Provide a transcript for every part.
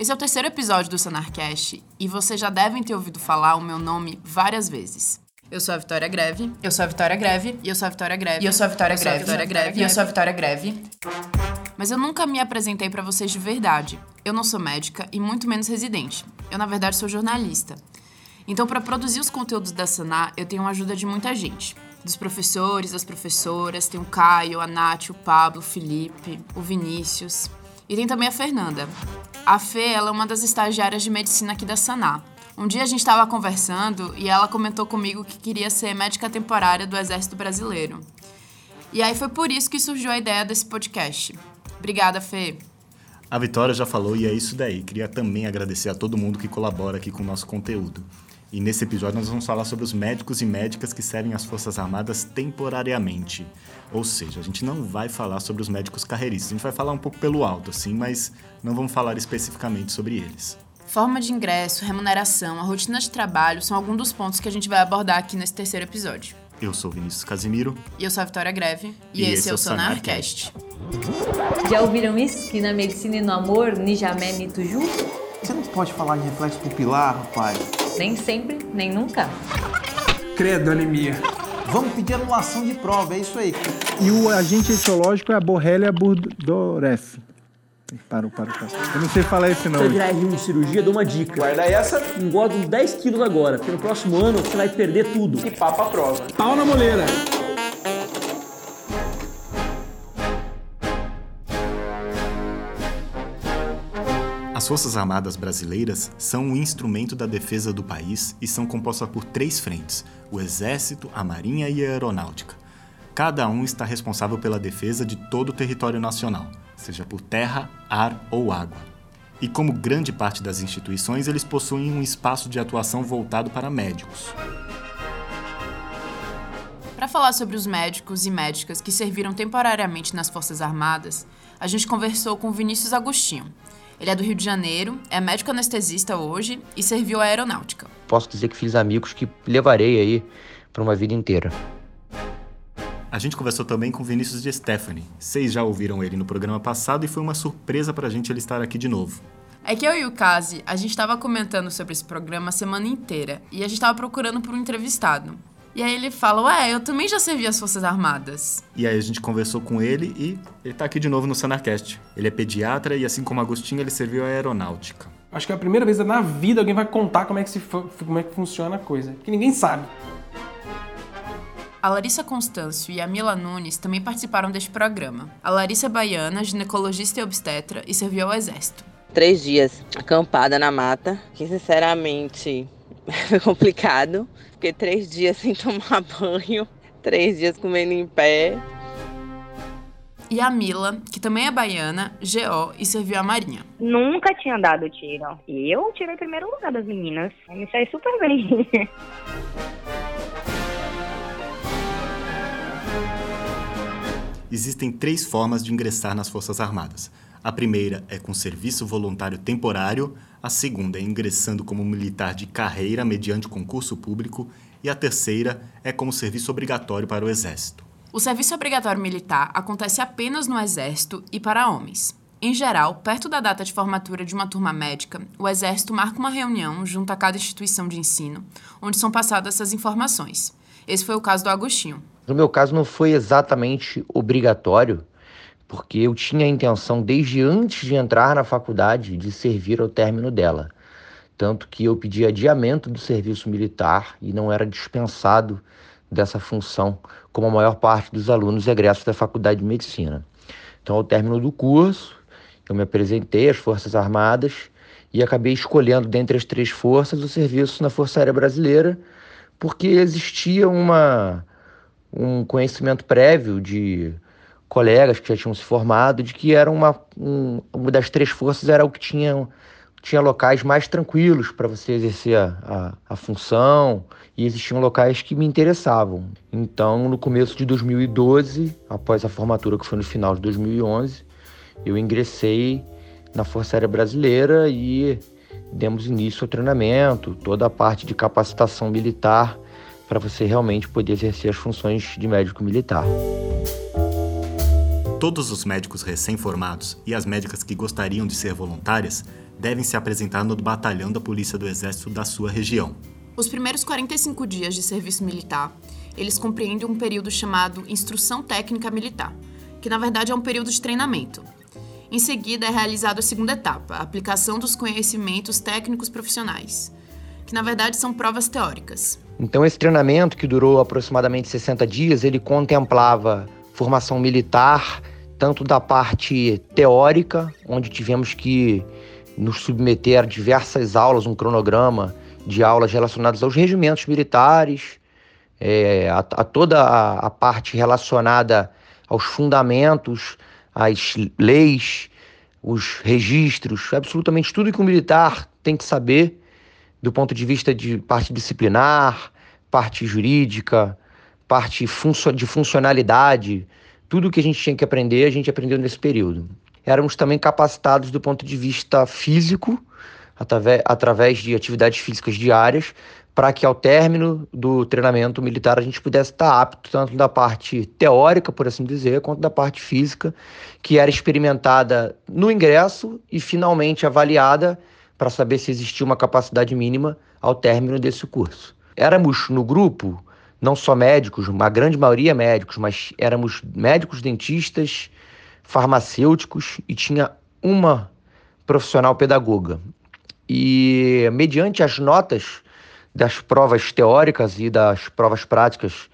Esse é o terceiro episódio do Sanarcast e vocês já devem ter ouvido falar o meu nome várias vezes. Eu sou a Vitória Greve. Eu sou a Vitória Greve. E eu sou a Vitória Greve. E eu sou a Vitória Greve. Vitória Greve. E eu sou a Vitória Greve. Mas eu nunca me apresentei para vocês de verdade. Eu não sou médica e muito menos residente. Eu, na verdade, sou jornalista. Então, para produzir os conteúdos da Sanar, eu tenho a ajuda de muita gente. Dos professores, das professoras, tem o Caio, a Nath, o Pablo, o Felipe, o Vinícius. E tem também a Fernanda. A Fê, ela é uma das estagiárias de medicina aqui da Saná. Um dia a gente estava conversando e ela comentou comigo que queria ser médica temporária do Exército Brasileiro. E aí foi por isso que surgiu a ideia desse podcast. Obrigada, Fê. A Vitória já falou e é isso daí. Queria também agradecer a todo mundo que colabora aqui com o nosso conteúdo. E nesse episódio nós vamos falar sobre os médicos e médicas que servem as Forças Armadas temporariamente. Ou seja, a gente não vai falar sobre os médicos carreiristas, a gente vai falar um pouco pelo alto, assim, mas não vamos falar especificamente sobre eles. Forma de ingresso, remuneração, a rotina de trabalho são alguns dos pontos que a gente vai abordar aqui nesse terceiro episódio. Eu sou Vinícius Casimiro. E eu sou a Vitória Greve. E, e esse, esse é o Sonarcast. Já ouviram isso? Que na medicina e no amor, Nijamé Nituju? Você não pode falar de reflexo pupilar, rapaz. Nem sempre, nem nunca. Credo, anemia. Vamos pedir anulação de prova, é isso aí. E o agente etiológico é a Borrelia burgdorferi. Parou, parou, parou. Eu não sei falar esse não. Você virar R1 de cirurgia, dou uma dica. Guarda essa. Engorda uns 10 quilos agora, porque no próximo ano você vai perder tudo. E papa a prova. Pau na moleira. As Forças Armadas Brasileiras são um instrumento da defesa do país e são compostas por três frentes: o Exército, a Marinha e a Aeronáutica. Cada um está responsável pela defesa de todo o território nacional, seja por terra, ar ou água. E como grande parte das instituições, eles possuem um espaço de atuação voltado para médicos. Para falar sobre os médicos e médicas que serviram temporariamente nas Forças Armadas, a gente conversou com Vinícius Agostinho, ele é do Rio de Janeiro, é médico anestesista hoje e serviu à aeronáutica. Posso dizer que fiz amigos que levarei aí para uma vida inteira. A gente conversou também com Vinícius de Stephanie. Vocês já ouviram ele no programa passado e foi uma surpresa para a gente ele estar aqui de novo. É que eu e o Kazi, a gente estava comentando sobre esse programa a semana inteira e a gente estava procurando por um entrevistado. E aí ele fala, ué, eu também já servi as Forças Armadas. E aí a gente conversou com ele e ele tá aqui de novo no Sanarcast. Ele é pediatra e assim como Agostinho, ele serviu a aeronáutica. Acho que é a primeira vez na vida alguém vai contar como é que, se, como é que funciona a coisa. Que ninguém sabe. A Larissa Constâncio e a Mila Nunes também participaram deste programa. A Larissa é baiana, ginecologista e obstetra, e serviu ao Exército. Três dias acampada na mata, que sinceramente foi complicado. Fiquei três dias sem tomar banho, três dias comendo em pé. E a Mila, que também é baiana, GO e serviu a Marinha. Nunca tinha dado tiro. E eu tirei o primeiro lugar das meninas. Eu me saí super bem. Existem três formas de ingressar nas Forças Armadas. A primeira é com serviço voluntário temporário, a segunda é ingressando como militar de carreira mediante concurso público e a terceira é como serviço obrigatório para o Exército. O serviço obrigatório militar acontece apenas no Exército e para homens. Em geral, perto da data de formatura de uma turma médica, o Exército marca uma reunião junto a cada instituição de ensino, onde são passadas essas informações. Esse foi o caso do Agostinho. No meu caso, não foi exatamente obrigatório, porque eu tinha a intenção, desde antes de entrar na faculdade, de servir ao término dela. Tanto que eu pedi adiamento do serviço militar e não era dispensado dessa função, como a maior parte dos alunos egressos da Faculdade de Medicina. Então, ao término do curso, eu me apresentei às Forças Armadas e acabei escolhendo, dentre as três forças, o serviço na Força Aérea Brasileira, porque existia uma, um conhecimento prévio de colegas que já tinham se formado, de que era uma, um, uma das três forças era o que tinha, tinha locais mais tranquilos para você exercer a, a, a, função e existiam locais que me interessavam. Então, no começo de 2012, após a formatura que foi no final de 2011, eu ingressei na Força Aérea Brasileira e demos início ao treinamento, toda a parte de capacitação militar para você realmente poder exercer as funções de médico militar. Todos os médicos recém-formados e as médicas que gostariam de ser voluntárias devem se apresentar no batalhão da Polícia do Exército da sua região. Os primeiros 45 dias de serviço militar, eles compreendem um período chamado Instrução Técnica Militar, que na verdade é um período de treinamento. Em seguida é realizada a segunda etapa, a aplicação dos conhecimentos técnicos profissionais, que na verdade são provas teóricas. Então esse treinamento, que durou aproximadamente 60 dias, ele contemplava formação militar, tanto da parte teórica, onde tivemos que nos submeter a diversas aulas, um cronograma de aulas relacionadas aos regimentos militares, é, a, a, toda a, a, parte relacionada aos fundamentos, às leis, os registros, absolutamente tudo que o militar tem que saber do ponto de vista de parte disciplinar, parte jurídica, parte de funcionalidade, tudo que a gente tinha que aprender, a gente aprendeu nesse período. Éramos também capacitados do ponto de vista físico, através, através de atividades físicas diárias, para que ao término do treinamento militar a gente pudesse estar apto tanto da parte teórica, por assim dizer, quanto da parte física, que era experimentada no ingresso e finalmente avaliada para saber se existia uma capacidade mínima ao término desse curso. Éramos no grupo não só médicos, uma grande maioria médicos, mas éramos médicos dentistas, farmacêuticos e tinha uma profissional pedagoga. E mediante as notas das provas teóricas e das provas práticas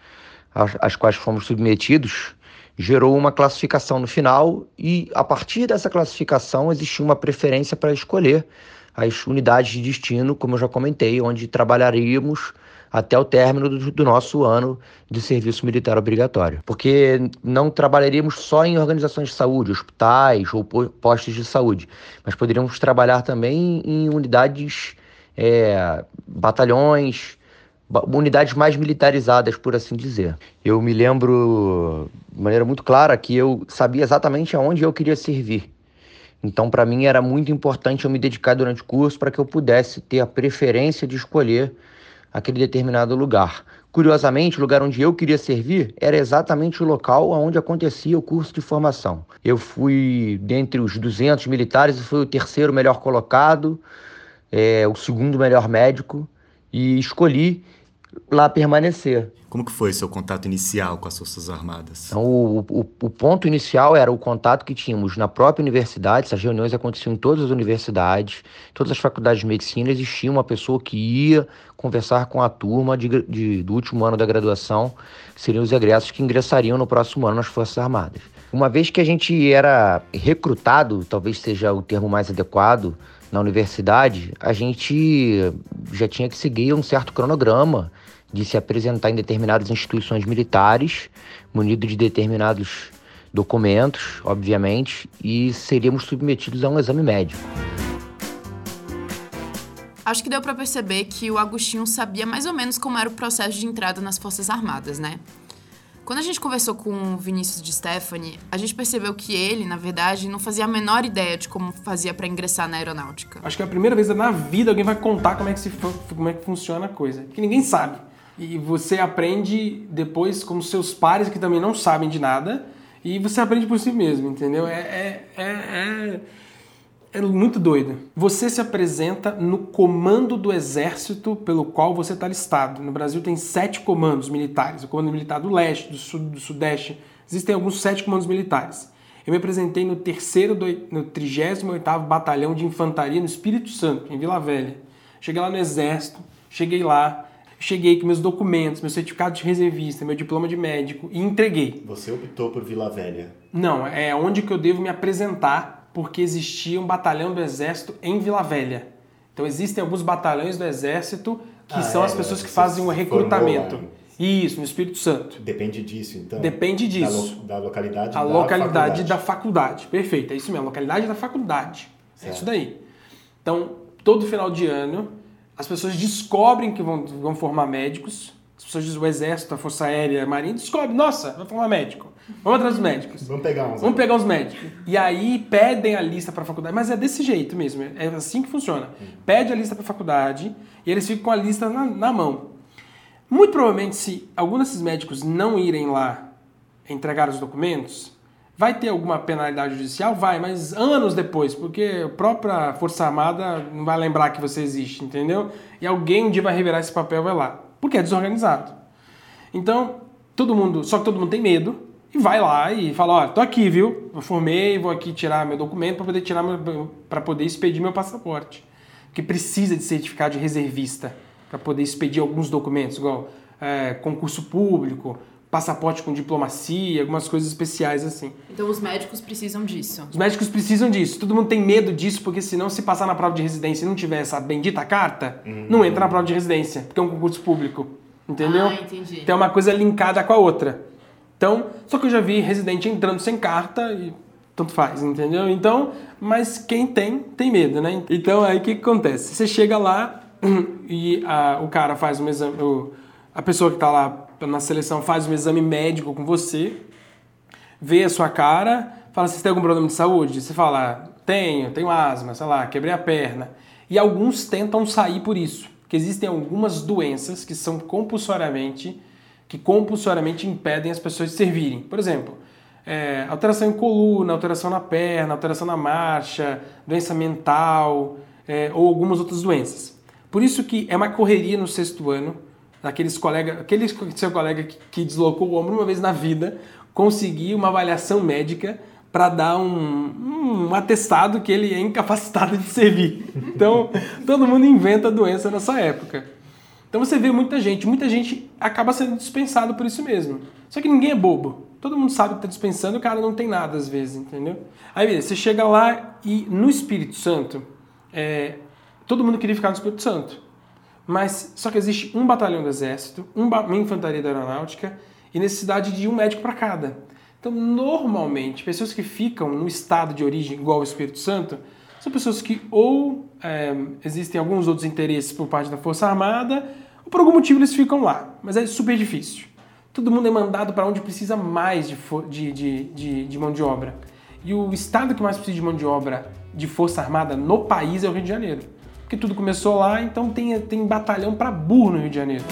às quais fomos submetidos, gerou uma classificação no final e a partir dessa classificação existia uma preferência para escolher as unidades de destino, como eu já comentei, onde trabalharíamos até o término do, do, nosso ano de serviço militar obrigatório. Porque não trabalharíamos só em organizações de saúde, hospitais ou postos de saúde, mas poderíamos trabalhar também em unidades, é, batalhões, unidades mais militarizadas, por assim dizer. Eu me lembro de maneira muito clara que eu sabia exatamente aonde eu queria servir. Então, para mim, era muito importante eu me dedicar durante o curso para que eu pudesse ter a preferência de escolher aquele determinado lugar. Curiosamente, o lugar onde eu queria servir era exatamente o local onde acontecia o curso de formação. Eu fui dentre os 200 militares fui o terceiro melhor colocado, é, o segundo melhor médico e escolhi lá permanecer. Como que foi seu contato inicial com as Forças Armadas? Então, o, o, o, ponto inicial era o contato que tínhamos na própria universidade, essas reuniões aconteciam em todas as universidades, todas as faculdades de medicina, existia uma pessoa que ia conversar com a turma de, de, do último ano da graduação, que seriam os egressos que ingressariam no próximo ano nas Forças Armadas. Uma vez que a gente era recrutado, talvez seja o termo mais adequado, na universidade, a gente já tinha que seguir um certo cronograma de se apresentar em determinadas instituições militares, munido de determinados documentos, obviamente, e seríamos submetidos a um exame médico. Acho que deu para perceber que o Agostinho sabia mais ou menos como era o processo de entrada nas Forças Armadas, né? Quando a gente conversou com o Vinícius de Stephanie, a gente percebeu que ele, na verdade, não fazia a menor ideia de como fazia para ingressar na aeronáutica. Acho que é a primeira vez na vida alguém vai contar como é que, se, como é que funciona a coisa. Porque ninguém sabe. E você aprende depois com seus pares que também não sabem de nada. E você aprende por si mesmo, entendeu? É, é, é, é, é muito doido. Você se apresenta no comando do exército pelo qual você está listado. No Brasil tem sete comandos militares. O comando militar do leste, do, sul, do sudeste. Existem alguns sete comandos militares. Eu me apresentei no terceiro, do, no 38 Batalhão de Infantaria no Espírito Santo, em Vila Velha. Cheguei lá no exército, cheguei lá, cheguei com meus documentos, meu certificado de reservista, meu diploma de médico e entreguei. Você optou por Vila Velha? Não, é onde que eu devo me apresentar, porque existia um batalhão do exército em Vila Velha. Então existem alguns batalhões do exército que ah, são é, as pessoas que fazem o recrutamento. Isso, no Espírito Santo. Depende disso, então? Depende disso. Da, lo, da localidade a da localidade faculdade. da faculdade. Perfeito, é isso mesmo, a localidade da faculdade. Certo. É isso daí. Então, todo final de ano, as pessoas descobrem que vão, vão formar médicos. As pessoas dizem, o exército, a força aérea, a marinha, descobre, nossa, vai formar médico. Vamos atrás dos médicos. Vamos pegar uns. Vamos pegar uns médicos. E aí pedem a lista para a faculdade. Mas é desse jeito mesmo, é assim que funciona. Pede a lista para a faculdade e eles ficam com a lista na, na mão. Muito provavelmente, se algum desses médicos não irem lá entregar os documentos, Vai ter alguma penalidade judicial? Vai, mas anos depois, porque a própria Força Armada não vai lembrar que você existe, entendeu? E alguém um dia vai revelar esse papel vai lá. Porque é desorganizado. Então, todo mundo, só que todo mundo tem medo e vai lá e fala, ó, tô aqui, viu? Eu formei, vou aqui tirar meu documento para poder tirar para poder expedir meu passaporte. Que precisa de certificado de reservista para poder expedir alguns documentos, igual é, concurso público, passaporte com diplomacia, algumas coisas especiais assim. Então os médicos precisam disso. Os médicos precisam disso. Todo mundo tem medo disso, porque senão se passar na prova de residência e não tiver essa bendita carta, Uhum. não entra na prova de residência, porque é um concurso público. Entendeu? Ah, entendi. Então é uma coisa linkada com a outra. Então, só que eu já vi residente entrando sem carta e tanto faz, entendeu? Então, mas quem tem, tem medo, né? Então aí o que, que acontece? Você chega lá e a- o cara faz um exame, o- a pessoa que está lá na seleção faz um exame médico com você, vê a sua cara, fala se você tem algum problema de saúde. Você fala, tenho, tenho asma, sei lá, quebrei a perna. E alguns tentam sair por isso, porque existem algumas doenças que são compulsoriamente, que compulsoriamente impedem as pessoas de servirem. Por exemplo, é, alteração em coluna, alteração na perna, alteração na marcha, doença mental é, ou algumas outras doenças. Por isso que é uma correria no sexto ano, daqueles colega, aquele seu colega que, que deslocou o ombro uma vez na vida, conseguir uma avaliação médica para dar um, um atestado que ele é incapacitado de servir. Então, todo mundo inventa doença nessa época. Então você vê muita gente, muita gente acaba sendo dispensado por isso mesmo. Só que ninguém é bobo. Todo mundo sabe que está dispensando, o cara não tem nada às vezes, entendeu? Aí você chega lá e no Espírito Santo, é, todo mundo queria ficar no Espírito Santo. Mas só que existe um batalhão do exército, um uma infantaria da aeronáutica e necessidade de um médico para cada. Então, normalmente, pessoas que ficam no estado de origem igual ao Espírito Santo são pessoas que ou é, existem alguns outros interesses por parte da Força Armada ou por algum motivo eles ficam lá. Mas é super difícil. Todo mundo é mandado para onde precisa mais de, de, de, de mão de obra. E o estado que mais precisa de mão de obra de Força Armada no país é o Rio de Janeiro. Porque tudo começou lá, então tem, tem batalhão para burro no Rio de Janeiro.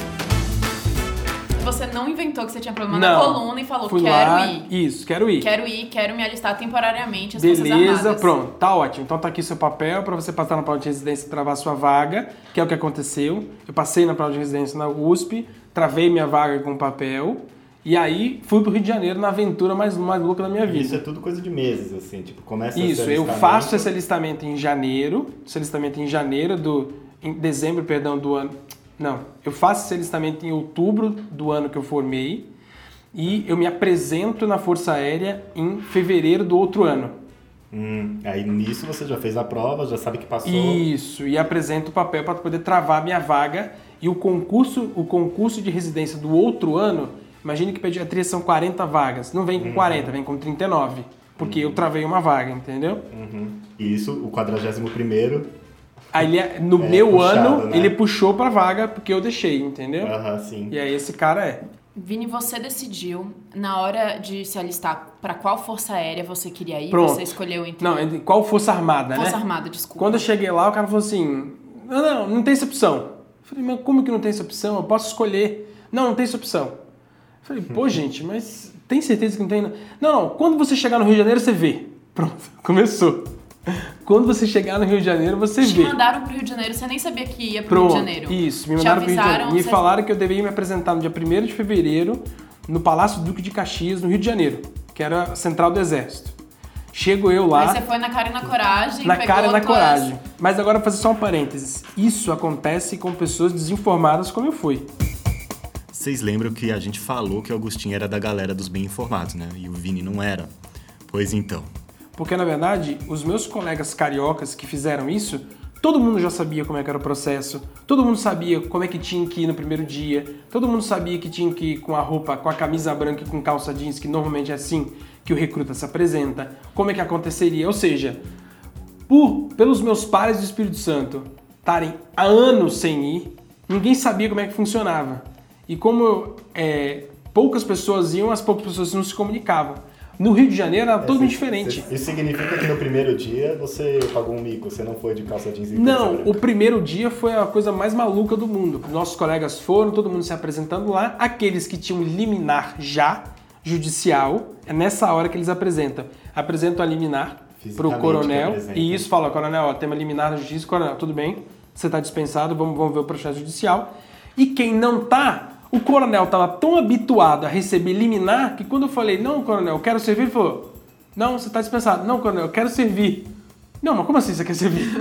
Você não inventou que você tinha problema Não. na coluna e falou, Fui quero lá, ir. Isso, quero ir. Quero ir, quero me alistar temporariamente às Beleza, pronto, tá ótimo. Então tá aqui seu papel para você passar na prova de residência e travar sua vaga, que é o que aconteceu. Eu passei na prova de residência na USP, travei minha vaga com papel, e aí fui pro Rio de Janeiro na aventura mais, mais louca da minha vida. Isso é tudo coisa de meses, assim, tipo, começa Isso, eu faço esse alistamento em janeiro, esse alistamento em janeiro do em dezembro, perdão, do ano. Não, eu faço esse alistamento em outubro do ano que eu formei e eu me apresento na Força Aérea em fevereiro do outro ano. Hum, aí nisso você já fez a prova, já sabe que passou. Isso, e apresento o papel para poder travar minha vaga e o concurso, o concurso de residência do outro ano, imagine que pediatria são 40 vagas, não vem com 40, vem com 39, porque eu travei uma vaga, entendeu? Uhum. E isso, o 41 primeiro. Aí ele, no É, meu puxado, ano, né? ele puxou pra vaga porque eu deixei, entendeu? Aham, sim. E aí esse cara é. Vini, você decidiu, na hora de se alistar, pra qual força aérea você queria ir? Pronto. Você escolheu entre... Não, entre- qual Força Armada, Força né? Armada, desculpa. Quando eu cheguei lá, o cara falou assim: não, não, não tem essa opção. Eu falei, mas como que não tem essa opção? Eu posso escolher. Não, não tem essa opção. Falei, pô, gente, mas tem certeza que não tem? Não, não, quando você chegar no Rio de Janeiro, você vê. Pronto, começou. Quando você chegar no Rio de Janeiro, você Te vê. mandaram pro Rio de Janeiro, você nem sabia que ia pro Pronto, Rio de Janeiro. isso, me Te mandaram pro Rio de Janeiro. avisaram, Me você- falaram que eu deveria me apresentar no dia 1 de fevereiro no Palácio Duque de Caxias, no Rio de Janeiro, que era a central do Exército. Chego eu lá. Aí você foi na cara e na coragem, Na cara e na tuas- coragem. Mas agora vou fazer só um parênteses. Isso acontece com pessoas desinformadas como eu fui. Vocês lembram que a gente falou que o Agostinho era da galera dos bem informados, né? E o Vini não era. Pois então. Porque, na verdade, os meus colegas cariocas que fizeram isso, todo mundo já sabia como é que era o processo, todo mundo sabia como é que tinha que ir no primeiro dia, todo mundo sabia que tinha que ir com a roupa, com a camisa branca e com calça jeans, que normalmente é assim que o recruta se apresenta, como é que aconteceria. Ou seja, por, pelos meus pares do Espírito Santo estarem há anos sem ir, ninguém sabia como é que funcionava. E como é, poucas pessoas iam, as poucas pessoas não se comunicavam. No Rio de Janeiro era totalmente diferente. Isso significa que no primeiro dia você pagou um mico, você não foi de calça jeans e Não, o primeiro dia foi a coisa mais maluca do mundo. Nossos colegas foram, todo mundo se apresentando lá. Aqueles que tinham liminar já, judicial, é nessa hora que eles apresentam. Apresentam a liminar pro coronel e isso fala, coronel, ó, tema liminar da justiça, coronel, tudo bem, você tá dispensado, vamos, vamos ver o processo judicial. E quem não tá, o coronel tava tão habituado a receber liminar que quando eu falei, não, coronel, eu quero servir, ele falou, não, você tá dispensado. Não, coronel, eu quero servir. Não, mas como assim você quer servir?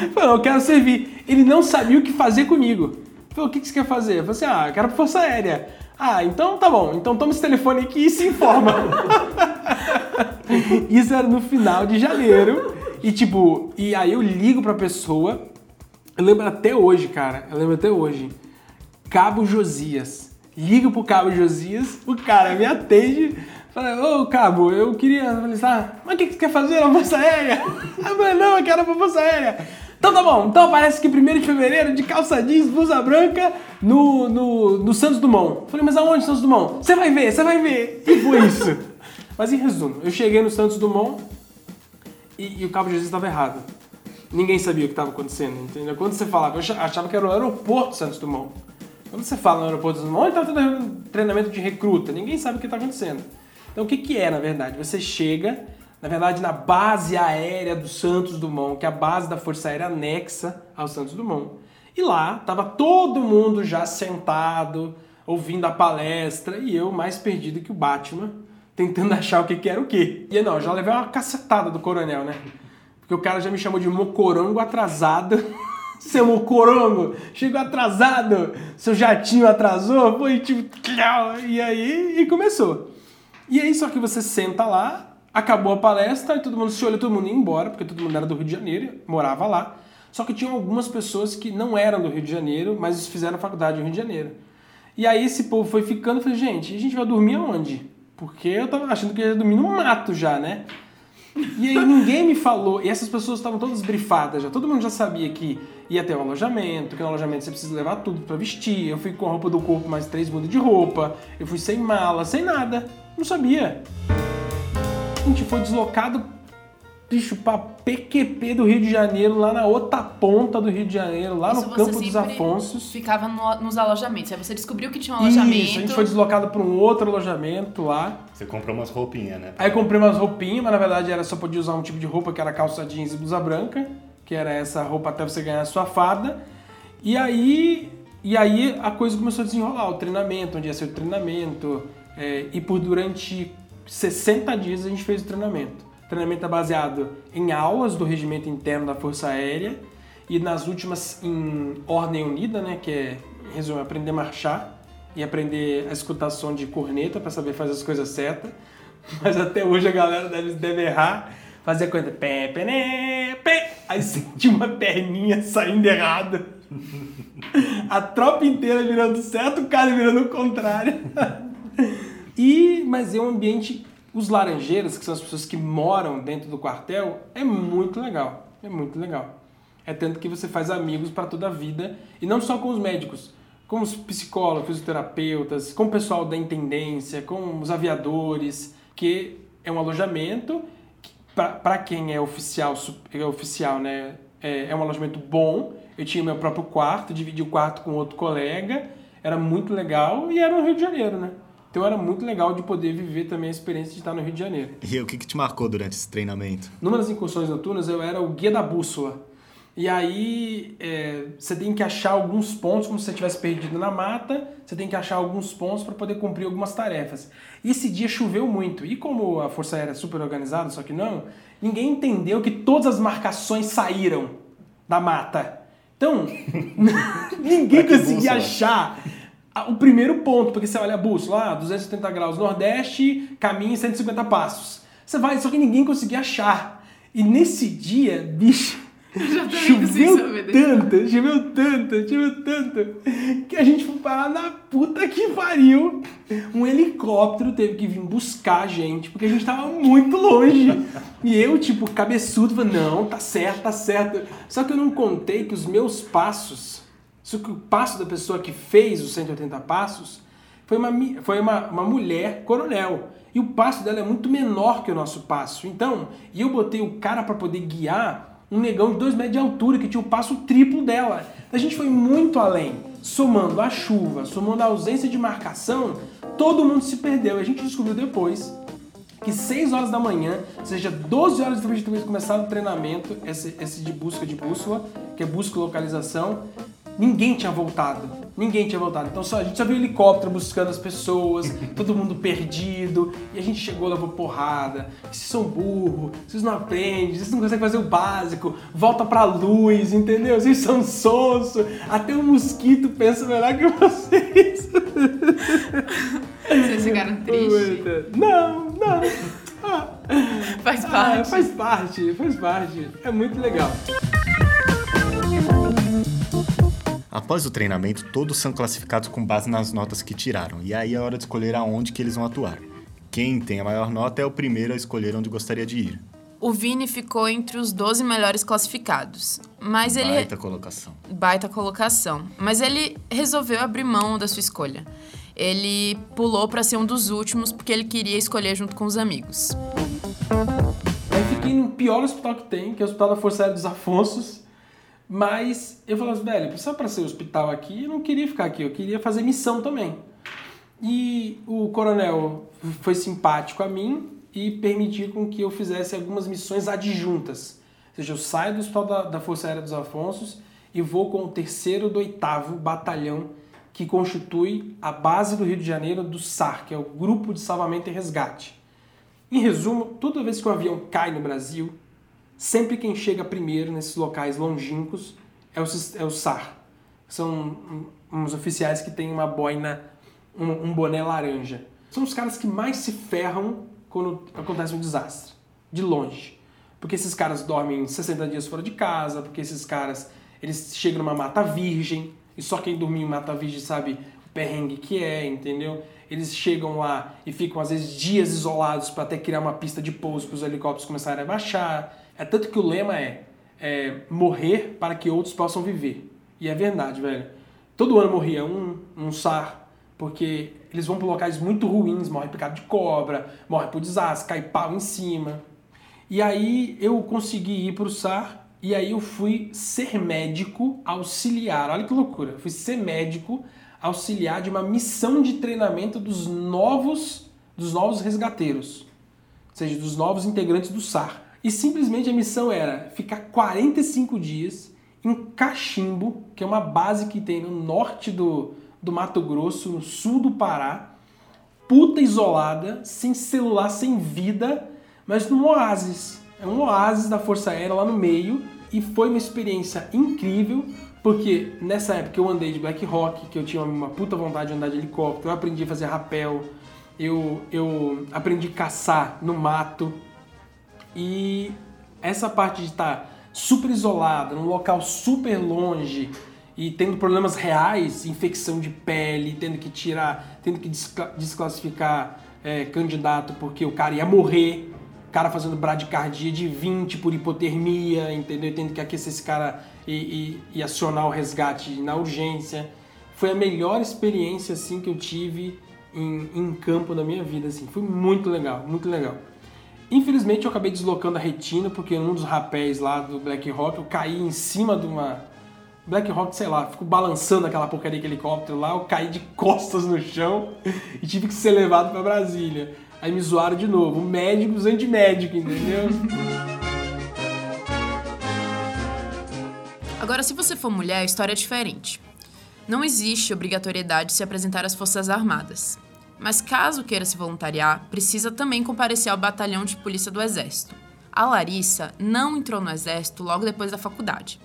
Eu falei, eu quero servir. Ele não sabia o que fazer comigo. Ele Falou, o que que você quer fazer? Eu falei assim, ah, eu quero Força Aérea. Ah, então tá bom. Então toma esse telefone aqui e se informa. Isso era no final de janeiro. E tipo, e aí eu ligo pra pessoa. Eu lembro até hoje, cara. Eu lembro até hoje. Cabo Josias. Ligo pro Cabo Josias, o cara me atende. Fala, ô Cabo, eu queria. Eu falei, mas o que que você quer fazer na Força Aérea? Eu falei, não, eu quero pra Força Aérea. Então tá bom, então parece que 1 de fevereiro, de calça jeans, blusa branca, no, no, no Santos Dumont. Falei, mas aonde Santos Dumont? Você vai ver, você vai ver. E foi isso. Mas em resumo, eu cheguei no Santos Dumont e, e o Cabo Jesus estava errado. Ninguém sabia o que estava acontecendo, entendeu? Quando você falava, eu ach- achava que era o aeroporto Santos Dumont. Quando você fala no aeroporto Santos Dumont, então tá tendo treinamento de recruta, ninguém sabe o que está acontecendo. Então o que, que é, na verdade? Você chega, na verdade, na base aérea do Santos Dumont, que é a base da Força Aérea anexa ao Santos Dumont. E lá tava todo mundo já sentado, ouvindo a palestra, e eu mais perdido que o Batman, tentando achar o que, que era o quê. E não, já levei uma cacetada do coronel, né? Porque o cara já me chamou de mocorongo atrasado. Seu mocorongo, chegou atrasado, seu jatinho atrasou, foi tipo, e aí, e começou. E aí, só que você senta lá, acabou a palestra, e todo mundo se olha, todo mundo ia embora, porque todo mundo era do Rio de Janeiro, morava lá. Só que tinha algumas pessoas que não eram do Rio de Janeiro, mas fizeram faculdade no Rio de Janeiro. E aí esse povo foi ficando, eu falei, gente, a gente vai dormir aonde? Porque eu tava achando que ia dormir no mato já, né? E aí ninguém me falou, e essas pessoas estavam todas brifadas já, todo mundo já sabia que ia ter um alojamento, que no alojamento você precisa levar tudo pra vestir. Eu fui com a roupa do corpo mais três mudas de roupa, eu fui sem mala, sem nada, não sabia. A gente foi deslocado, bicho, pra PQP do Rio de Janeiro, lá na outra ponta do Rio de Janeiro, lá Isso no Campo dos Afonsos. Ficava no- nos alojamentos. Aí você descobriu que tinha um alojamento. Isso, a gente foi deslocado para um outro alojamento lá. Você comprou umas roupinhas, né? Aí eu comprei umas roupinhas, mas na verdade era só podia usar um tipo de roupa que era calça jeans e blusa branca, que era essa roupa até você ganhar a sua fada. E aí, e aí a coisa começou a desenrolar, o treinamento, onde ia ser o treinamento. é, e por durante 60 dias a gente fez o treinamento. Treinamento é baseado em aulas do regimento interno da Força Aérea e nas últimas em ordem unida, né, que é, em resumo, aprender a marchar e aprender a escutar som de corneta para saber fazer as coisas certas. Mas até hoje a galera deve, deve errar, fazer a coisa pé, pé, né, pé, aí sente uma perninha saindo errado. A tropa inteira virando certo, o cara virando o contrário. E, mas é um ambiente, os laranjeiras, que são as pessoas que moram dentro do quartel, é muito legal. É muito legal. É tanto que você faz amigos para toda a vida, e não só com os médicos, com os psicólogos, fisioterapeutas, com o pessoal da intendência, com os aviadores, que é um alojamento para quem é oficial, é oficial, né? É, é um alojamento bom. Eu tinha meu próprio quarto, dividi o quarto com outro colega, era muito legal e era no Rio de Janeiro, né? Então era muito legal de poder viver também a experiência de estar no Rio de Janeiro. E o que, que te marcou durante esse treinamento? Numa das incursões noturnas, eu era o guia da bússola. E aí, é, você tem que achar alguns pontos, como se você tivesse perdido na mata, você tem que achar alguns pontos para poder cumprir algumas tarefas. E esse dia choveu muito. E como a Força Aérea é super organizada, só que não, ninguém entendeu que todas as marcações saíram da mata. Então, ninguém conseguia achar o primeiro ponto, porque você olha a bússola, ah, 270 graus nordeste, caminho 150 passos. Você vai, só que ninguém conseguia achar. E nesse dia, bicho, choveu tanto, choveu tanto, choveu tanto, que a gente foi parar na puta que pariu. Um helicóptero teve que vir buscar a gente, porque a gente tava muito longe. E eu, tipo, cabeçudo, falei, não, tá certo, tá certo. Só que eu não contei que os meus passos, só que o passo da pessoa que fez os 180 passos foi uma, foi uma, uma mulher coronel. E o passo dela é muito menor que o nosso passo. Então, e eu botei o cara para poder guiar um negão de 2 metros de altura que tinha o passo triplo dela. A gente foi muito além. Somando a chuva, somando a ausência de marcação, todo mundo se perdeu. A gente descobriu depois que 6 horas da manhã, ou seja, 12 horas depois de ter começado o treinamento, esse, esse de busca de bússola, que é busca localização, ninguém tinha voltado. Ninguém tinha voltado. Então só, a gente só viu helicóptero buscando as pessoas, todo mundo perdido. E a gente chegou, levou porrada. Vocês são burro, vocês não aprendem, vocês não conseguem fazer o básico. Volta pra luz, entendeu? Vocês são sonso. Até o mosquito pensa melhor que vocês. Vocês ficaram tristes? Não, não. Ah, Faz ah, parte. faz parte, faz parte. É muito legal. Após o treinamento, todos são classificados com base nas notas que tiraram, e aí é hora de escolher aonde que eles vão atuar. Quem tem a maior nota é o primeiro a escolher onde gostaria de ir. O Vini ficou entre os 12 melhores classificados. Mas ele. Baita colocação. Baita colocação. Mas ele resolveu abrir mão da sua escolha. Ele pulou pra ser um dos últimos porque ele queria escolher junto com os amigos. Aí fiquei no pior hospital que tem, que é o Hospital da Força Aérea dos Afonsos. Mas eu falei assim, velho, só para ser hospital aqui, eu não queria ficar aqui, eu queria fazer missão também. E o coronel foi simpático a mim e permitiu com que eu fizesse algumas missões adjuntas. Ou seja, eu saio do Hospital da, da Força Aérea dos Afonsos e vou com o terceiro do oitavo batalhão que constitui a base do Rio de Janeiro do SAR, que é o Grupo de Salvamento e Resgate. Em resumo, toda vez que o avião cai no Brasil, sempre quem chega primeiro nesses locais longínquos é o, é o SAR. São uns oficiais que têm uma boina, um, um boné laranja. São os caras que mais se ferram quando acontece um desastre, de longe. Porque esses caras dormem 60 dias fora de casa, porque esses caras eles chegam numa mata virgem, e só quem dormiu em mata virgem sabe o perrengue que é, entendeu? Eles chegam lá e ficam às vezes dias isolados para até criar uma pista de pouso para os helicópteros começarem a baixar. É tanto que o lema é, é morrer para que outros possam viver. E é verdade, velho. Todo ano morria um, um SAR, porque eles vão para locais muito ruins, morre picado de cobra, morre por desastre, cai pau em cima. E aí eu consegui ir para o SAR e aí eu fui ser médico auxiliar. Olha que loucura. Fui ser médico auxiliar de uma missão de treinamento dos novos dos novos resgateiros, ou seja, dos novos integrantes do SAR. E simplesmente a missão era ficar 45 dias em Cachimbo, que é uma base que tem no norte do, do Mato Grosso, no sul do Pará, puta isolada, sem celular, sem vida, mas num oásis. É um oásis da Força Aérea lá no meio e foi uma experiência incrível, porque nessa época eu andei de Black Rock, que eu tinha uma puta vontade de andar de helicóptero, eu aprendi a fazer rapel, eu, eu aprendi a caçar no mato e essa parte de estar super isolada, num local super longe e tendo problemas reais, infecção de pele, tendo que tirar, tendo que descla- desclassificar é, candidato porque o cara ia morrer, o cara fazendo bradicardia de 20 por hipotermia, entendeu? Tendo que aquecer esse cara e, e- e acionar o resgate na urgência. Foi a melhor experiência assim que eu tive em, em campo da minha vida, assim. Foi muito legal, muito legal. Infelizmente eu acabei deslocando a retina porque num dos rapéis lá do Black Rock eu caí em cima de uma Black Rock, sei lá, fico balançando aquela porcaria de helicóptero lá, eu caí de costas no chão e tive que ser levado pra Brasília. Aí me zoaram de novo, médicos antimédico, entendeu? Agora, se você for mulher, a história é diferente. Não existe obrigatoriedade de se apresentar às Forças Armadas. Mas caso queira se voluntariar, precisa também comparecer ao batalhão de polícia do Exército. A Larissa não entrou no Exército logo depois da faculdade.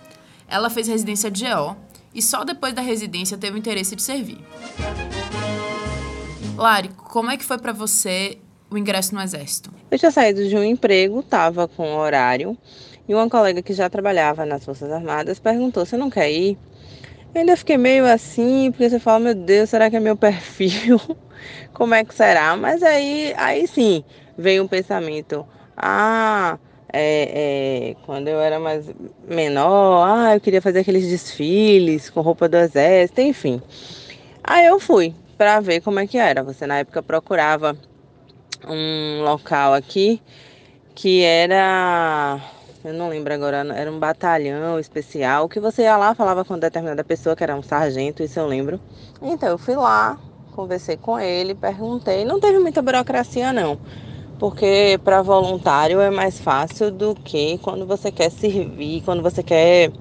Ela fez residência de EO e só depois da residência teve o interesse de servir. Lari, como é que foi pra você o ingresso no Exército? Eu tinha saído de um emprego, estava com horário, e uma colega que já trabalhava nas Forças Armadas perguntou: Você não quer ir? Eu ainda fiquei meio assim, porque você fala: Meu Deus, será que é meu perfil? Como é que será? Mas aí, aí sim, veio um pensamento: Ah, é, é, quando eu era mais menor, ah, eu queria fazer aqueles desfiles com roupa do Exército, enfim. Aí eu fui para ver como é que era. Você na época procurava um local aqui que era eu não lembro agora, era um batalhão especial, que você ia lá, falava com determinada pessoa, que era um sargento, isso eu lembro. Então eu fui lá, conversei com ele, perguntei, não teve muita burocracia não, porque para voluntário é mais fácil do que quando você quer servir, quando você quer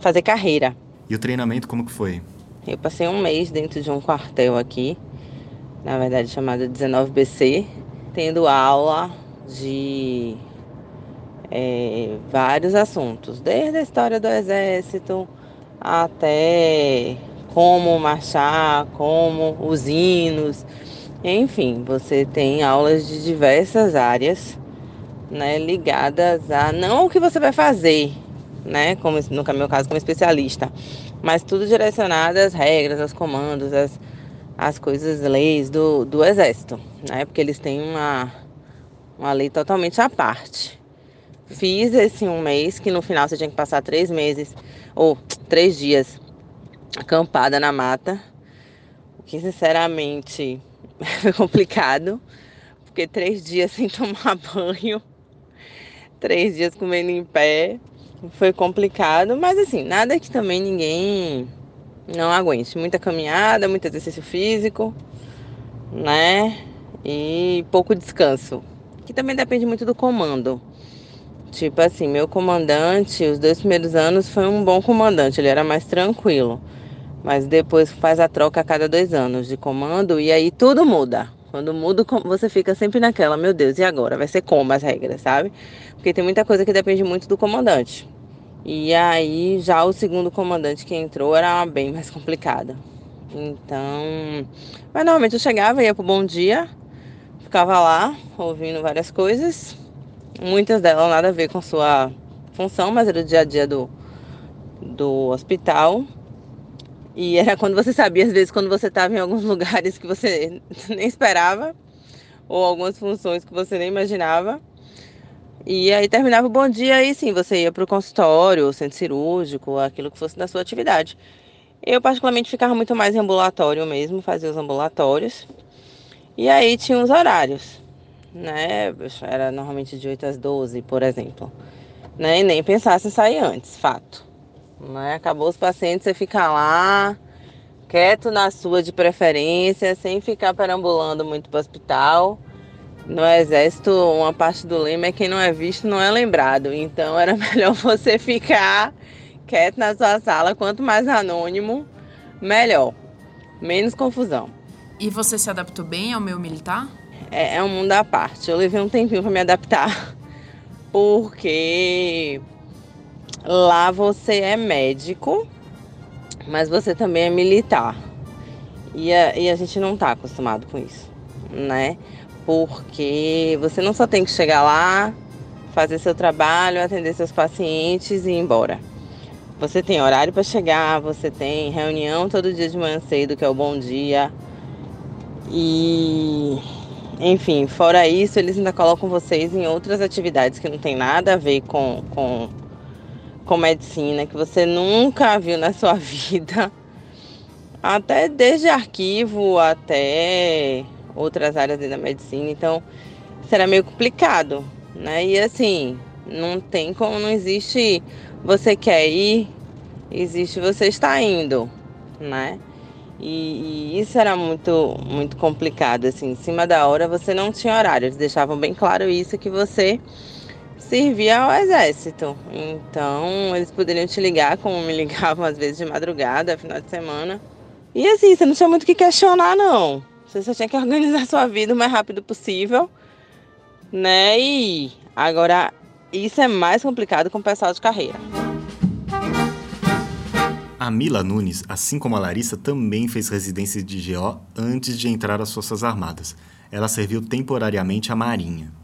fazer carreira. E o treinamento como que foi? Eu passei um mês dentro de um quartel aqui, na verdade chamado 19BC, tendo aula de é, vários assuntos, desde a história do exército até como marchar, como os hinos, enfim, você tem aulas de diversas áreas, né, ligadas a não o que você vai fazer, né, como no meu caso como especialista, mas tudo direcionado às regras, aos comandos, às, às coisas, leis do, do exército, né, porque eles têm uma, uma lei totalmente à parte. Fiz esse um mês, que no final você tinha que passar três meses, ou três dias, acampada na mata. O que sinceramente foi complicado, porque três dias sem tomar banho, três dias comendo em pé, foi complicado, mas assim, nada que também ninguém não aguente. Muita caminhada, muito exercício físico, né? E pouco descanso. Que também depende muito do comando. Tipo assim, meu comandante, os dois primeiros anos foi um bom comandante, ele era mais tranquilo. Mas depois faz a troca a cada dois anos de comando e aí tudo muda. Quando muda, você fica sempre naquela, meu Deus, e agora? Vai ser como as regras, sabe? Porque tem muita coisa que depende muito do comandante. E aí já o segundo comandante que entrou era bem mais complicado. Então. Mas normalmente eu chegava, ia pro bom dia, ficava lá ouvindo várias coisas Muitas delas nada a ver com sua função, mas era o dia a dia do, do hospital. E era quando você sabia, às vezes, quando você estava em alguns lugares que você nem esperava, ou algumas funções que você nem imaginava. E aí terminava o bom dia e sim, você ia para o consultório, centro cirúrgico, aquilo que fosse da sua atividade. Eu, particularmente, ficava muito mais em ambulatório mesmo, fazia os ambulatórios. E aí tinha os horários né? Era normalmente de 8 às 12, por exemplo. Né? E nem pensasse em sair antes, fato. Né? Acabou os pacientes, você fica lá, quieto na sua de preferência, sem ficar perambulando muito para o hospital. No exército, uma parte do lema é quem não é visto não é lembrado. Então era melhor você ficar quieto na sua sala, quanto mais anônimo, melhor. Menos confusão. E você se adaptou bem ao meu militar? é, é um mundo à parte. Eu levei um tempinho para me adaptar, porque lá você é médico, mas você também é militar. E a, e a gente não está acostumado com isso, né? Porque você não só tem que chegar lá, fazer seu trabalho, atender seus pacientes e ir embora. Você tem horário para chegar, você tem reunião todo dia de manhã cedo, que é o bom dia. E enfim, fora isso, eles ainda colocam vocês em outras atividades que não tem nada a ver com, com, com medicina, que você nunca viu na sua vida. Até desde arquivo até outras áreas da medicina. Então, será meio complicado, né? E assim, não tem como, não existe você quer ir, existe você está indo, né? E, e, isso era muito, muito complicado, assim, em cima da hora você não tinha horário, eles deixavam bem claro isso, que você servia ao exército. Então, eles poderiam te ligar, como me ligavam às vezes de madrugada, final de semana. E assim, você não tinha muito o que questionar, não. Você só tinha que organizar sua vida o mais rápido possível, né? E agora, isso é mais complicado com o pessoal de carreira. A Mila Nunes, assim como a Larissa, também fez residência de GO antes de entrar às Forças Armadas. Ela serviu temporariamente à Marinha.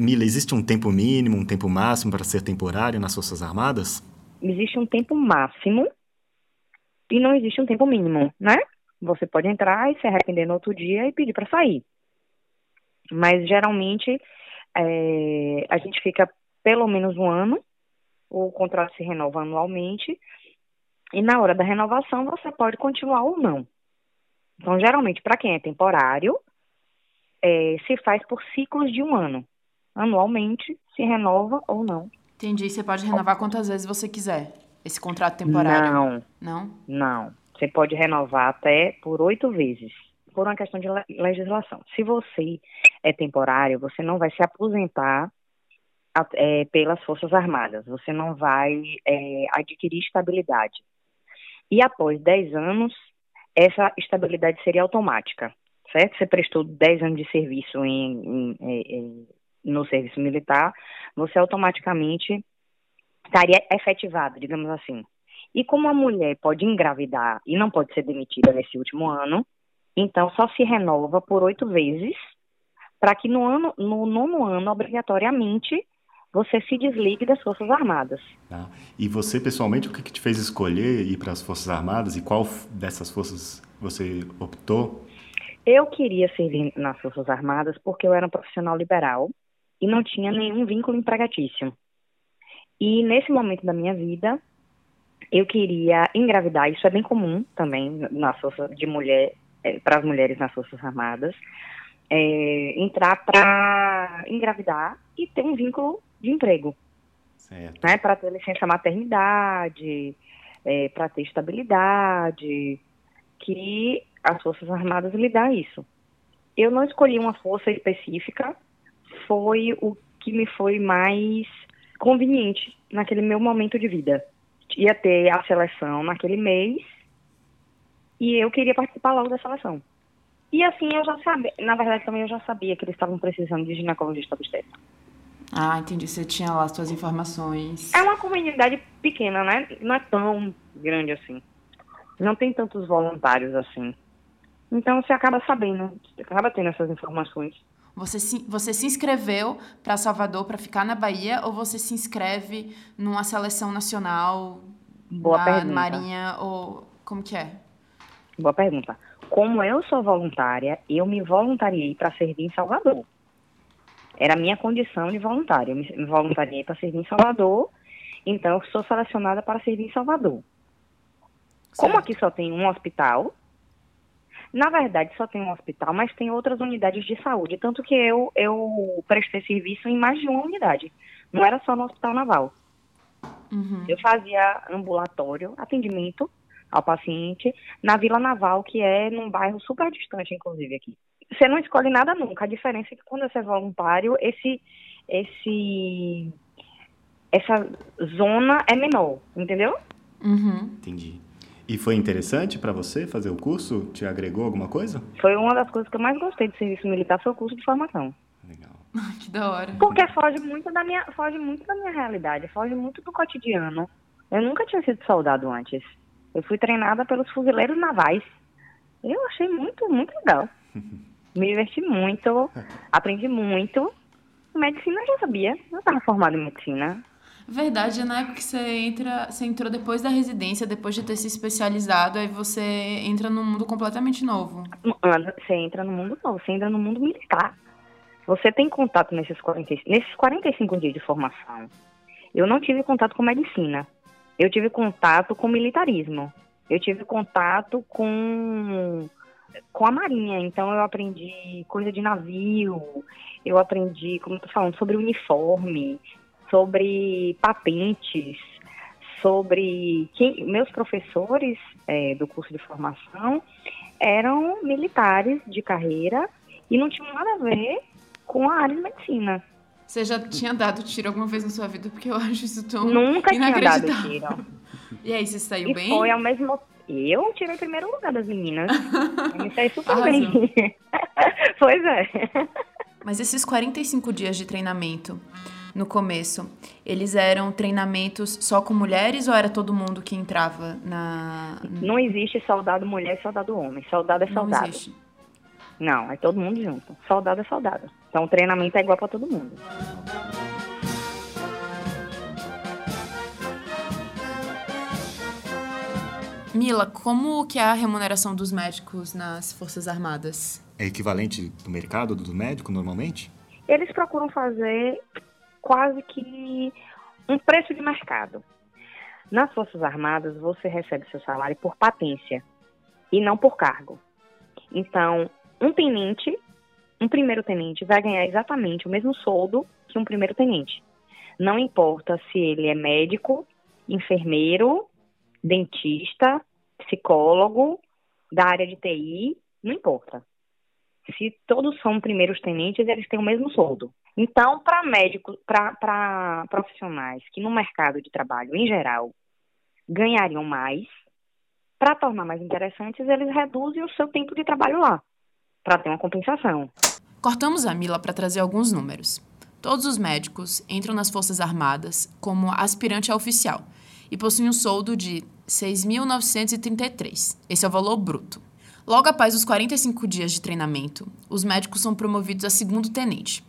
Mila, existe um tempo mínimo, um tempo máximo para ser temporário nas Forças Armadas? Existe um tempo máximo e não existe um tempo mínimo, né? Você pode entrar e se arrepender no outro dia e pedir para sair. Mas geralmente é, a gente fica pelo menos um ano, o contrato se renova anualmente e na hora da renovação você pode continuar ou não. Então, geralmente, para quem é temporário, é, se faz por ciclos de um ano. Anualmente, se renova ou não Entendi. Você pode renovar quantas vezes você quiser. Esse contrato temporário. Não, Não? não. Você pode renovar até por oito vezes, por uma questão de le- legislação. Se você é temporário, você não vai se aposentar é, pelas Forças Armadas. Você não vai é, adquirir estabilidade. E após 10 anos, essa estabilidade seria automática, certo? Você prestou 10 anos de serviço em, em- é, no serviço militar, você automaticamente estaria efetivado, digamos assim. E como a mulher pode engravidar e não pode ser demitida nesse último ano, então só se renova por oito vezes, para que no, ano, no nono ano, obrigatoriamente, você se desligue das Forças Armadas. Tá? E você, pessoalmente, o que, que te fez escolher ir para as Forças Armadas e qual dessas forças você optou? Eu queria servir nas Forças Armadas porque eu era um profissional liberal e não tinha nenhum vínculo empregatício. E nesse momento da minha vida, eu queria engravidar, isso é bem comum também nas forças de mulher, para as mulheres nas Forças Armadas, é, entrar para engravidar e ter um vínculo de emprego, Certo. né, para ter licença maternidade, é, para ter estabilidade, que as Forças Armadas lhe dá isso. Eu não escolhi uma força específica, foi o que me foi mais conveniente naquele meu momento de vida. Ia ter a seleção naquele mês e eu queria participar logo da seleção. E assim eu já sabia, na verdade também eu já sabia que eles estavam precisando de ginecologista obstetra. Ah, entendi. Você tinha lá as suas informações. É uma comunidade pequena, né? Não é tão grande assim. Não tem tantos voluntários assim. Então você acaba sabendo, você acaba tendo essas informações. Você se, você se inscreveu para Salvador para ficar na Bahia ou você se inscreve numa seleção nacional Boa na pergunta. Marinha ou como que é? Boa pergunta. Como eu sou voluntária, eu me voluntariei para servir em Salvador. Era a minha condição de voluntária. Eu me voluntariei para servir em Salvador, então eu sou selecionada para servir em Salvador. Como aqui só tem um hospital, na verdade só tem um hospital, mas tem outras unidades de saúde, tanto que eu, eu prestei serviço em mais de uma unidade. Não era só no Hospital Naval. Eu fazia ambulatório, atendimento ao paciente na Vila Naval, que é num bairro super distante, inclusive, aqui. Você não escolhe nada nunca. A diferença é que quando você é voluntário, esse, esse, essa zona é menor, entendeu? Uhum. Entendi. E foi interessante para você fazer o curso? Te agregou alguma coisa? Foi uma das coisas que eu mais gostei do serviço militar, foi o curso de formação. Que da hora. Porque foge muito da minha, foge muito da minha realidade, foge muito do cotidiano. Eu nunca tinha sido soldado antes. Eu fui treinada pelos fuzileiros navais. Eu achei muito, muito legal. Me diverti muito, aprendi muito. Medicina eu já sabia, eu estava formada em medicina. Verdade, é na época que você entra, você entrou depois da residência, depois de ter se especializado, aí você entra num mundo completamente novo. Você entra no mundo novo, você entra no mundo militar. Você tem contato nesses, 40, nesses 45 dias de formação. Eu não tive contato com medicina. Eu tive contato com militarismo. Eu tive contato com, com a marinha. Então eu aprendi coisa de navio. Eu aprendi, como eu tô falando, sobre uniforme, sobre patentes, sobre quem, meus professores é, do curso de formação eram militares de carreira e não tinham nada a ver com a área de medicina. Você já tinha dado tiro alguma vez na sua vida? Porque eu acho isso tão Nunca tinha dado inacreditável. tiro. E aí, você saiu E bem? foi ao mesmo Eu tirei primeiro lugar das meninas. Me saí super Arrasou. bem. pois é. Mas esses 45 dias de treinamento no começo, eles eram treinamentos só com mulheres ou era todo mundo que entrava na. Não existe soldado mulher e soldado homem. Soldado é Não soldado. existe. Não, é todo mundo junto. Soldado é soldado. Então o treinamento é igual pra todo mundo. Mila, como que é a remuneração dos médicos nas Forças Armadas? É equivalente do mercado do médico, normalmente? Eles procuram fazer quase que um preço de mercado. Nas Forças Armadas, você recebe seu salário por patência e não por cargo. Então, um tenente, um primeiro tenente, vai ganhar exatamente o mesmo soldo que um primeiro tenente. Não importa se ele é médico, enfermeiro, dentista, psicólogo, da área de TI, não importa. Se todos são primeiros tenentes, eles têm o mesmo soldo. Então, para médicos, para profissionais que no mercado de trabalho, em geral, ganhariam mais, para tornar mais interessantes, eles reduzem o seu tempo de trabalho lá, para ter uma compensação. Cortamos a Mila para trazer alguns números. Todos os médicos entram nas Forças Armadas como aspirante a oficial e possuem um soldo de 6.933. Esse é o valor bruto. Logo após os 45 dias de treinamento, os médicos são promovidos a segundo tenente,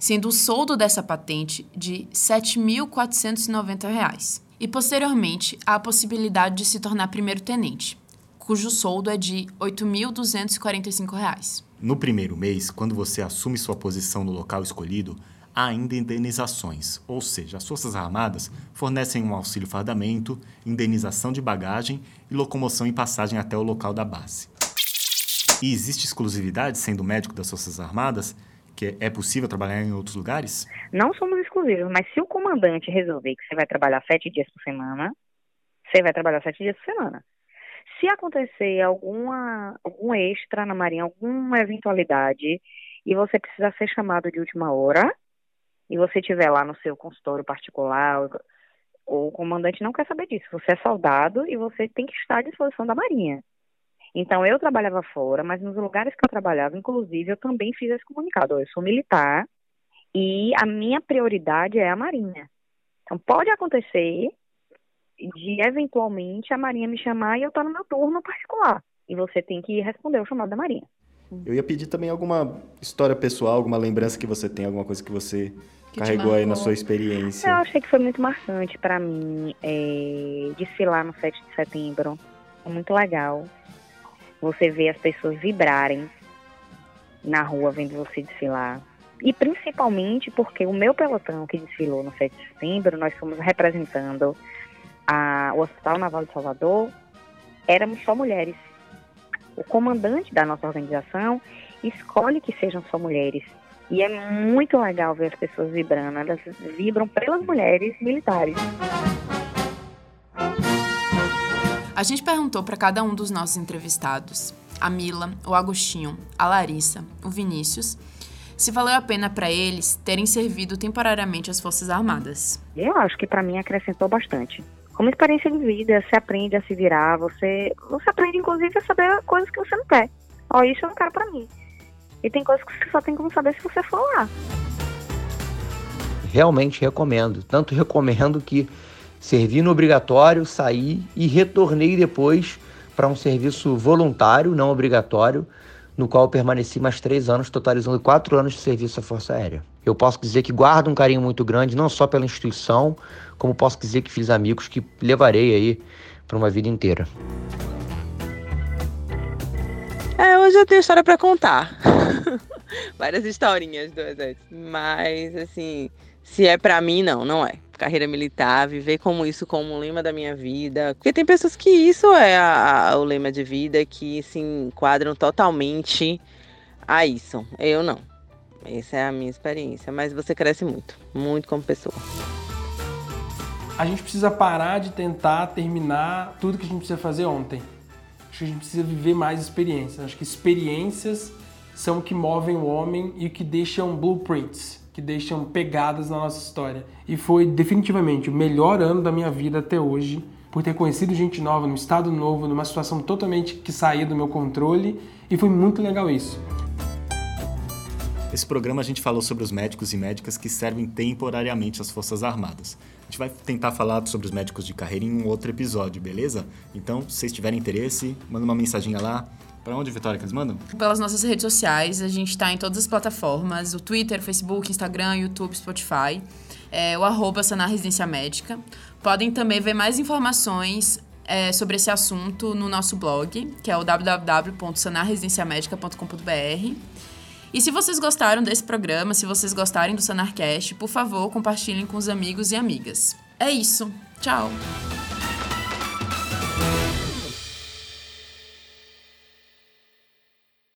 sendo o soldo dessa patente de R$ 7.490. E posteriormente, há a possibilidade de se tornar primeiro tenente, cujo soldo é de R$ 8.245. No primeiro mês, quando você assume sua posição no local escolhido, há ainda indenizações, ou seja, as Forças Armadas fornecem um auxílio fardamento, indenização de bagagem e locomoção e passagem até o local da base. E existe exclusividade sendo médico das Forças Armadas? Que é possível trabalhar em outros lugares? Não somos exclusivos, mas se o comandante resolver que você vai trabalhar sete dias por semana, você vai trabalhar sete dias por semana. Se acontecer alguma, algum extra na Marinha, alguma eventualidade, e você precisar ser chamado de última hora, e você estiver lá no seu consultório particular, o comandante não quer saber disso. Você é soldado e você tem que estar à disposição da Marinha. Então, eu trabalhava fora, mas nos lugares que eu trabalhava, inclusive, eu também fiz esse comunicado. Eu sou militar e a minha prioridade é a Marinha. Então, pode acontecer de, eventualmente, a Marinha me chamar e eu estar no meu turno particular. E você tem que responder o chamado da Marinha. Eu ia pedir também alguma história pessoal, alguma lembrança que você tem, alguma coisa que você que carregou aí na sua experiência. Eu achei que foi muito marcante para mim é, desfilar no 7 de setembro. Foi muito legal. Você vê as pessoas vibrarem na rua vendo você desfilar. E principalmente porque o meu pelotão que desfilou no 7 de setembro, nós fomos representando a, o Hospital Naval de Salvador, éramos só mulheres. O comandante da nossa organização escolhe que sejam só mulheres. E é muito legal ver as pessoas vibrando. Elas vibram pelas mulheres militares. A gente perguntou para cada um dos nossos entrevistados, a Mila, o Agostinho, a Larissa, o Vinícius, se valeu a pena para eles terem servido temporariamente às Forças Armadas. Eu acho que para mim acrescentou bastante. Como experiência de vida, você aprende a se virar, você, você aprende inclusive a saber coisas que você não quer. Ó, isso eu não quero para mim. E tem coisas que você só tem como saber se você for lá. Realmente recomendo. Tanto recomendo que servi no obrigatório, saí e retornei depois para um serviço voluntário, não obrigatório, no qual permaneci mais três anos, totalizando quatro anos de serviço à Força Aérea. Eu posso dizer que guardo um carinho muito grande, não só pela instituição, como posso dizer que fiz amigos que levarei aí para uma vida inteira. É, hoje eu tenho história para contar. Várias historinhas do exército. Mas, assim, se é para mim, não, não é. Carreira militar, viver como isso como o lema da minha vida. Porque tem pessoas que isso é a, a, o lema de vida, que se enquadram totalmente a isso. Eu não. Essa é a minha experiência. Mas você cresce muito, muito como pessoa. A gente precisa parar de tentar terminar tudo que a gente precisa fazer ontem. Acho que a gente precisa viver mais experiências. Acho que experiências são o que movem o homem e o que deixam blueprints, que deixam pegadas na nossa história. E foi definitivamente o melhor ano da minha vida até hoje, por ter conhecido gente nova, num estado novo, numa situação totalmente que saía do meu controle, e foi muito legal isso. Esse programa a gente falou sobre os médicos e médicas que servem temporariamente às Forças Armadas. A gente vai tentar falar sobre os médicos de carreira em um outro episódio, beleza? Então, se vocês tiverem interesse, manda uma mensaginha lá. Para onde, Vitória, que eles mandam? Pelas nossas redes sociais, a gente está em todas as plataformas, o Twitter, Facebook, Instagram, YouTube, Spotify, é, o arroba Sanar Residência Médica. Podem também ver mais informações é, sobre esse assunto no nosso blog, que é o www.sanarresidenciamedica.com.br. E se vocês gostaram desse programa, se vocês gostarem do Sanarcast, por favor, compartilhem com os amigos e amigas. É isso. Tchau!